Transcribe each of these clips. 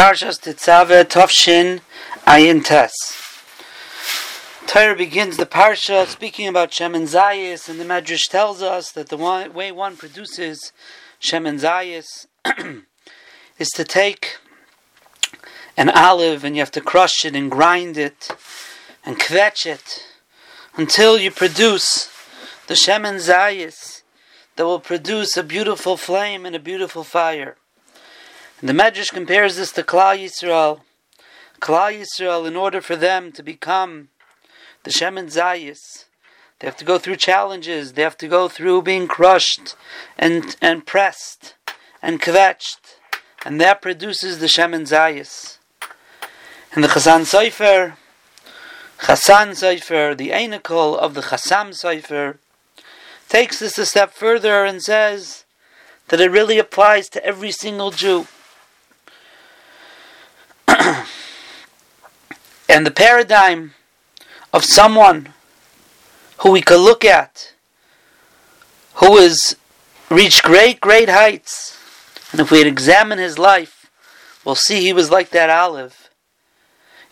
Parshas Tetzaveh Tovshin Ayin Tes. Torah begins the parsha speaking about Shemen Zayis, and the Medrash tells us that the way one produces Shemen Zayis is to take an olive and you have to crush it and grind it and kvetch it until you produce the Shemen Zayis that will produce a beautiful flame and a beautiful fire. And the Medrash compares this to Klal Yisrael. Klal Yisrael, in order for them to become the Shemen Zayis, they have to go through challenges. They have to go through being crushed and and pressed and kvetched, and that produces the Shemen Zayis. And the Chassan Sofer, Chassan Sofer, the Einakol of the Chassam Sofer, takes this a step further and says that it really applies to every single Jew. And the paradigm of someone who we could look at, who has reached great, great heights, and if we examine his life, we'll see he was like that olive,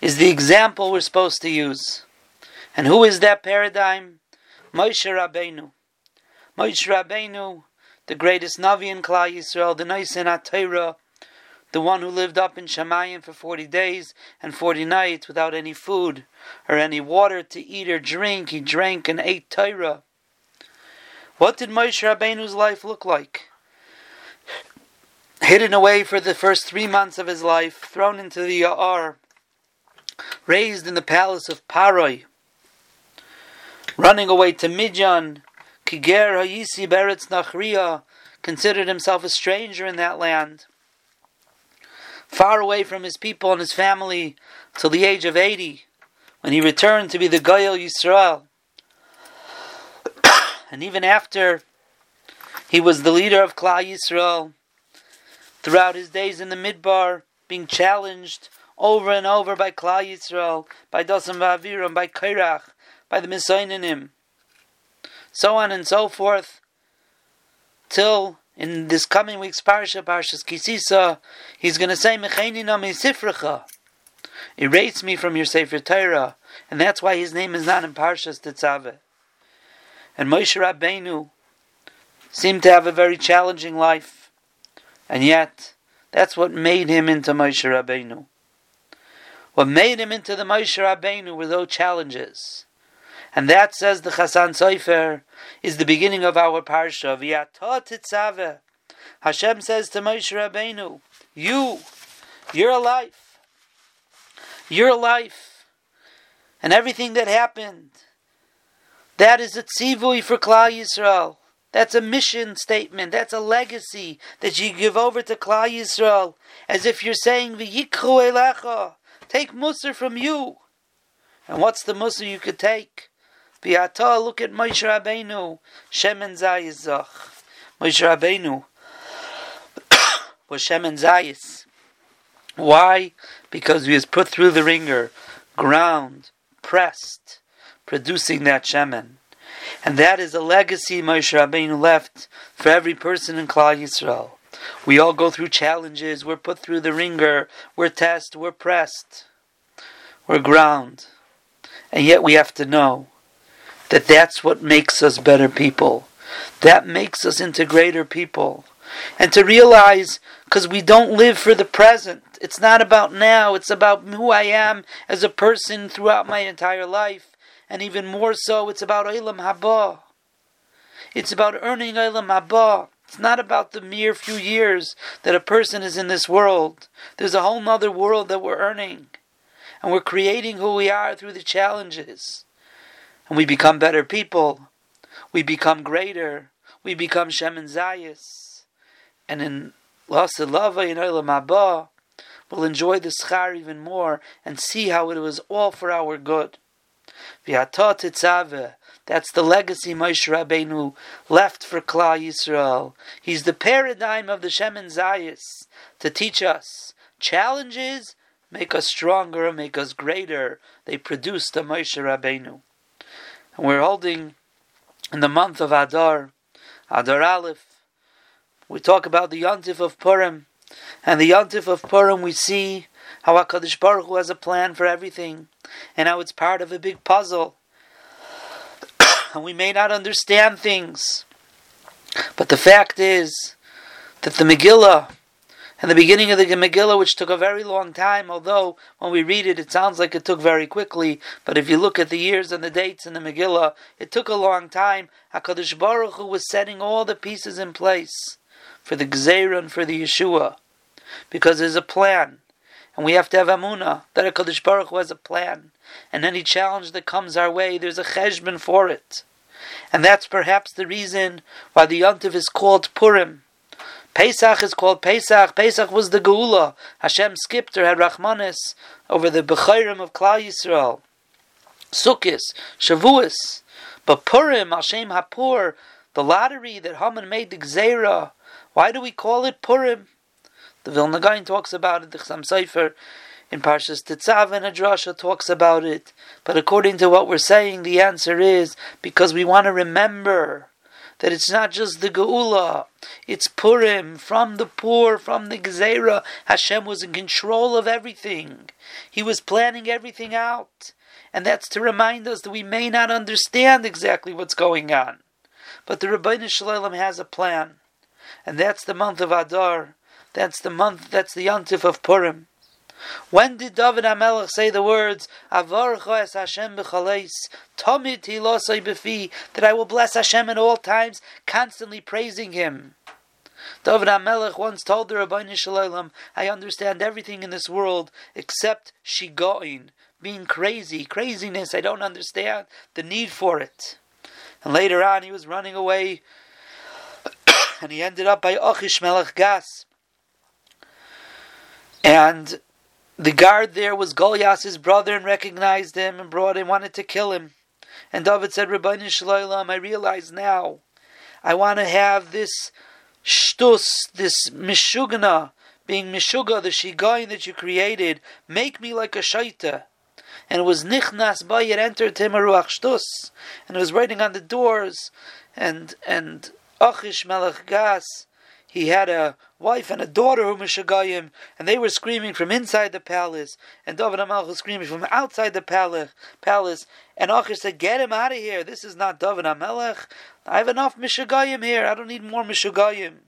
is the example we're supposed to use. And who is that paradigm? Moshe Rabbeinu. Moshe Rabbeinu, the greatest Navi in Klal Yisrael, the Nisan Atayra, the one who lived up in Shemayim for 40 days and 40 nights without any food or any water to eat or drink. He drank and ate Torah. What did Moshe Rabbeinu's life look like? Hidden away for the first three months of his life, thrown into the Ya'ar, raised in the palace of Paroi, running away to Midian, Kiger Hayisi Beretz Nachriya, considered himself a stranger in that land far away from his people and his family till the age of 80, when he returned to be the Goyal Yisrael. and even after he was the leader of Klal Yisrael, throughout his days in the Midbar, being challenged over and over by Klal Yisrael, by Dosam Vaviram, by Kairach, by the Messianim, so on and so forth, till in this coming week's parsha, Parshas Kisisa, he's going to say, Mecheni nami sifrecha. Erase me from your Sefer Torah. And that's why his name is not in Parshas Tetzaveh. And Moshe Rabbeinu seemed to have a very challenging life. And yet, that's what made him into Moshe Rabbeinu. What made him into the Moshe Rabbeinu were those challenges. And that, says the Chassan Sofer, is the beginning of our parsha. V'yata Hashem says to Moshe Rabbeinu, you, you're alive. You're alive. And everything that happened, that is a tzivui for Klal Yisrael. That's a mission statement. That's a legacy that you give over to Klal Yisrael, as if you're saying, "V'yikru elecha." Take Musar from you. And what's the Musar you could take? Biata, look at Moshe Rabbeinu, Shemen Zayizach. Moshe Rabbeinu was Shemen Zayis. Why? Because he was put through the ringer, ground, pressed, producing that Shemen. And that is a legacy Moshe Rabbeinu left for every person in Klal Yisrael. We all go through challenges, we're put through the ringer, we're tested, we're pressed, we're ground. And yet we have to know that that's what makes us better people. That makes us into greater people. And to realize, because we don't live for the present. It's not about now, it's about who I am as a person throughout my entire life. And even more so, it's about Olam Haba. It's about earning Olam Haba. It's not about the mere few years that a person is in this world. There's a whole other world that we're earning. And we're creating who we are through the challenges and we become better people. We become greater. We become Shemen Zayis. And in Lasilava in Olam we'll enjoy the schar even more and see how it was all for our good. That's the legacy Moshe Rabbeinu left for Klal Yisrael. He's the paradigm of the Shemen Zayis to teach us challenges make us stronger, make us greater. They produce the Moshe Rabbeinu. And we're holding in the month of Adar, Adar Aleph. We talk about the Yontif of Purim, And the Yontif of Purim, we see how HaKadosh Baruch Hu has a plan for everything, and how it's part of a big puzzle. and we may not understand things, but the fact is that the Megillah, and the beginning of the Megillah, which took a very long time, although when we read it, it sounds like it took very quickly. But if you look at the years and the dates in the Megillah, it took a long time. Hakadosh Baruch Hu was setting all the pieces in place for the Gzeira and for the Yeshua, because there's a plan, and we have to have Amunah that Hakadosh Baruch Hu has a plan, and any challenge that comes our way, there's a cheshbon for it, and that's perhaps the reason why the Yontiv is called Purim Pesach is called Pesach. Pesach was the Geula. Hashem skipped or had Rachmanis over the Bechayrim of Klal Yisrael. Sukkis, Shavuos. But Purim, Hashem Hapur, the lottery that Haman made the Gzeira. Why do we call it Purim? The Vilna Gaon talks about it, the Chassam Sofer in Parshas Tetzav and Adrasha talks about it. But according to what we're saying, the answer is because we want to remember that it's not just the Geula, it's Purim, from the poor, from the Gezerah. Hashem was in control of everything. He was planning everything out. And that's to remind us that we may not understand exactly what's going on. But the Ribono Shel Olam has a plan. And that's the month of Adar. That's the month, that's the Yontif of Purim. When did David HaMelech say the words, Avarcha es Hashem b'chaleis, Tomid hilosai b'fi, that I will bless Hashem at all times, constantly praising Him? David HaMelech once told the Ribono Shel Olam, I understand everything in this world except shigoin, being crazy, craziness, I don't understand the need for it. And later on he was running away, and he ended up by Achish Melech Gas. And the guard there was Goliath's brother and recognized him and brought him, wanted to kill him. And David said, Ribono Shel Olam, I realize now, I want to have this shtus, this mishugana, being mishuga, the shigayin that you created, make me like a shaita. And it was nichnas by it entered him a ruach shtus, and it was writing on the doors, and and Achish Melech Gas he had a wife and a daughter who Mishagayim, and they were screaming from inside the palace, and David HaMelech was screaming from outside the palace. Palace, and Achish said, "Get him out of here! This is not David HaMelech. I have enough Mishagayim here. I don't need more Mishagayim."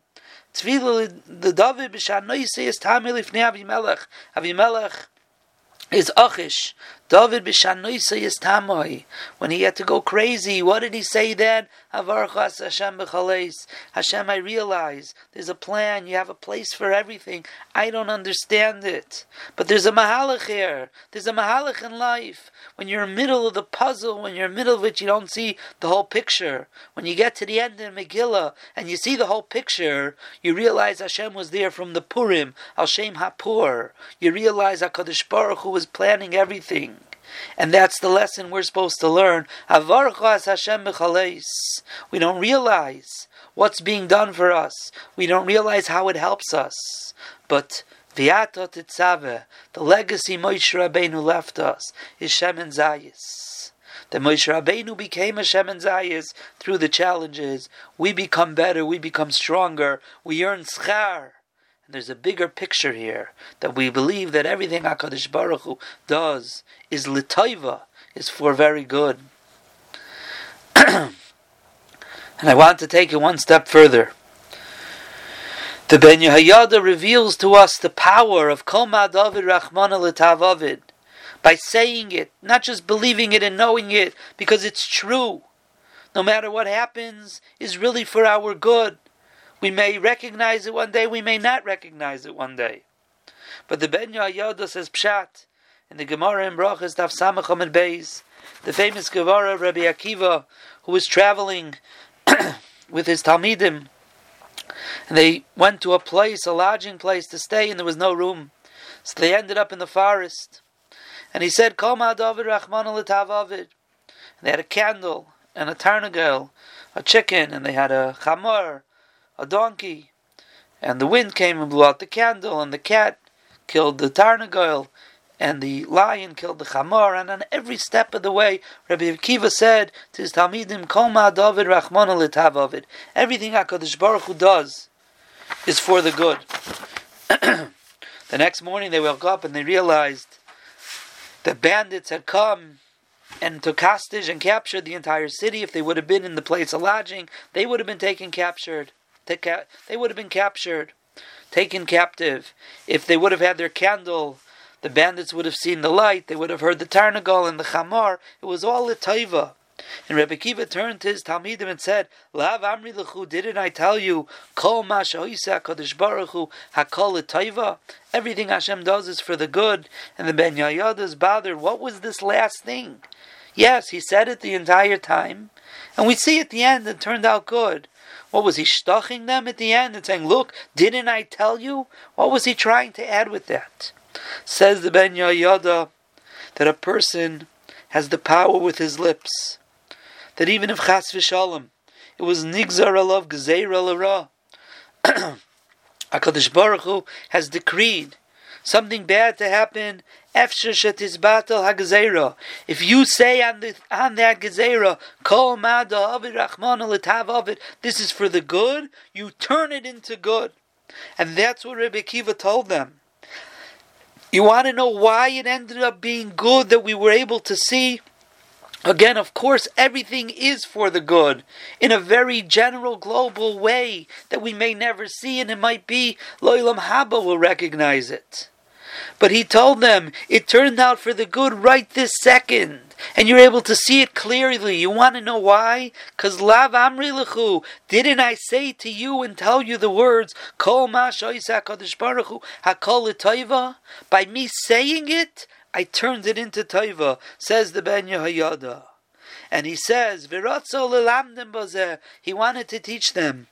Tzvila the David b'shanoise is tamil ifnei Avimelech. Avimelech is Achish. David b'shanoisa yistamoi. When he had to go crazy, what did he say then? Avarchas Hashem b'chaleis. Hashem, I realize there's a plan. You have a place for everything. I don't understand it, but there's a mahalach here. There's a mahalach in life. When you're in the middle of the puzzle, when you're in the middle of it, you don't see the whole picture. When you get to the end of Megillah and you see the whole picture, you realize Hashem was there from the Purim, Al Shem Hapur. You realize Hakadosh Baruch Hu was planning everything. And that's the lesson we're supposed to learn. We don't realize what's being done for us. We don't realize how it helps us. But the legacy Moshe Rabbeinu left us, is Shemen Zayis. That Moshe Rabbeinu became a Shemen Zayis through the challenges. We become better, we become stronger, we earn schar. There's a bigger picture here that we believe that everything Hakadosh Baruch Hu does is litayva, is for very good. and I want to take it one step further. The Ben Yehoyada reveals to us the power of Koma David Rachmana L'Tavavid by saying it, not just believing it and knowing it, because it's true. No matter what happens, is really for our good. We may recognize it one day, we may not recognize it one day. But the Ben Yehoyada says Pshat in the Gemara in Brachas Daf Samacham and Beis, the famous Gemara of Rabbi Akiva, who was traveling with his Talmidim, and they went to a place, a lodging place to stay, and there was no room. So they ended up in the forest. And he said, Koma David Rahman al And they had a candle and a tarnagel, a chicken, and they had a chamor, a donkey, and the wind came and blew out the candle, and the cat killed the tarnagoil, and the lion killed the chamor, and on every step of the way, Rabbi Akiva said to his Talmidim, Kol David Rachmana Everything HaKadosh Baruch Hu does is for the good. the next morning they woke up and they realized the bandits had come and took hostage and captured the entire city. If they would have been in the place of lodging, they would have been taken captured. They would have been captured, taken captive. If they would have had their candle, the bandits would have seen the light. They would have heard the tarnagal and the chamar. It was all a taiva. And Rebbe Kiva turned to his Talmidim and said, Lav Amri Lechu, didn't I tell you, Kol Masha Kadosh Baruch Hu, Hakol Taiva? Everything Hashem does is for the good. And the Ben Yehoyada is bothered. What was this last thing? Yes, he said it the entire time. And we see at the end it turned out good. What was he stuffing them at the end and saying, Look, didn't I tell you? What was he trying to add with that? Says the Ben Yehoyada that a person has the power with his lips that even if chas v'shalom, it was nigzar alav gzeir alara, Hakadosh Baruch Hu has decreed something bad to happen. If you say on the on that gezerah, kol rachman avid, this is for the good. You turn it into good, and that's what Rebbe Kiva told them. You want to know why it ended up being good that we were able to see Again, of course, everything is for the good in a very general, global way that we may never see, and it might be Loilam Haba will recognize it. But he told them it turned out for the good right this second, and you're able to see it clearly. You want to know why? Because Lav Amri Lechu, didn't I say to you and tell you the words Kol Hakol By me saying it, I turned it into Taiva, says the Ben Yehoyada. And he says, He wanted to teach them.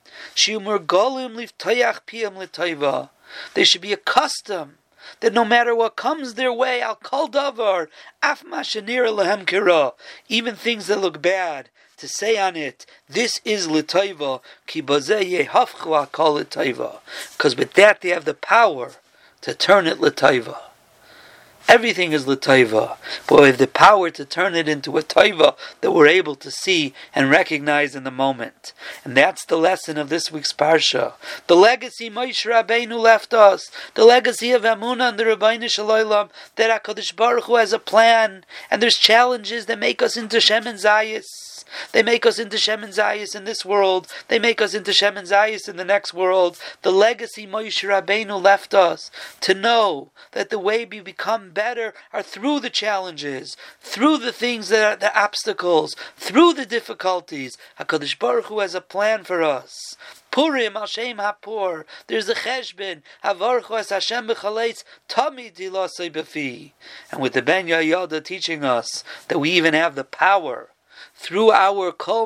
They should be accustomed that no matter what comes their way, I'll call davar, af lehem kira, even things that look bad, to say on it, this is l'taiva, ki kol l'taiva. Because with that they have the power to turn it l'taiva. Everything is l'taiva, but we have the power to turn it into a taiva that we're able to see and recognize in the moment. And that's the lesson of this week's parsha. The legacy Moshe Rabbeinu left us, the legacy of Amunah and the Rabbeinu Shalom, that Hakadosh Baruch Hu has a plan, and there's challenges that make us into Shemen Zayis. They make us into Shemen Zayis in this world. They make us into Shemen Zayis in the next world. The legacy Moshe Rabbeinu left us to know that the way we become better are through the challenges, through the things that are the obstacles, through the difficulties. Hakadosh Baruch Hu has a plan for us. Purim Hashem Hapur. There's a cheshbin. Havarchu as Hashem b'chaleitz tami dilasei befi. And with the Ben Yehoyada teaching us that we even have the power through our kol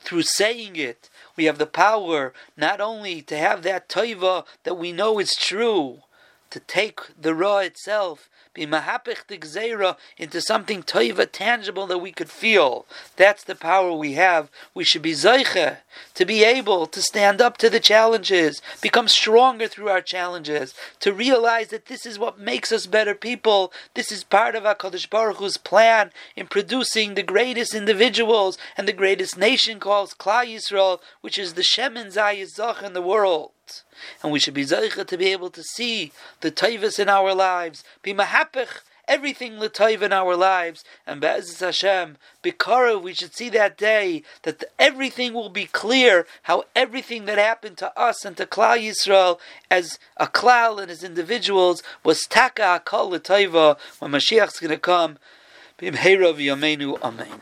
through saying it, we have the power not only to have that toiva that we know is true, to take the raw itself be mahapich gzeira into something toiva tangible that we could feel. That's the power we have. We should be zeiche to be able to stand up to the challenges, become stronger through our challenges, to realize that this is what makes us better people. This is part of Hakadosh Baruch Hu's plan in producing the greatest individuals and the greatest nation called Klal Yisrael, which is the Shemen Zayis in the world. And we should be zeicha to be able to see the taivas in our lives, be mahapich everything l'tayv in our lives, and Be'ezus Hashem, Bikara, we should see that day that everything will be clear, how everything that happened to us and to Klal Yisrael as a klal and as individuals was taka akal l'tayva when Mashiach's going to come. B'mheira v'yameinu amen.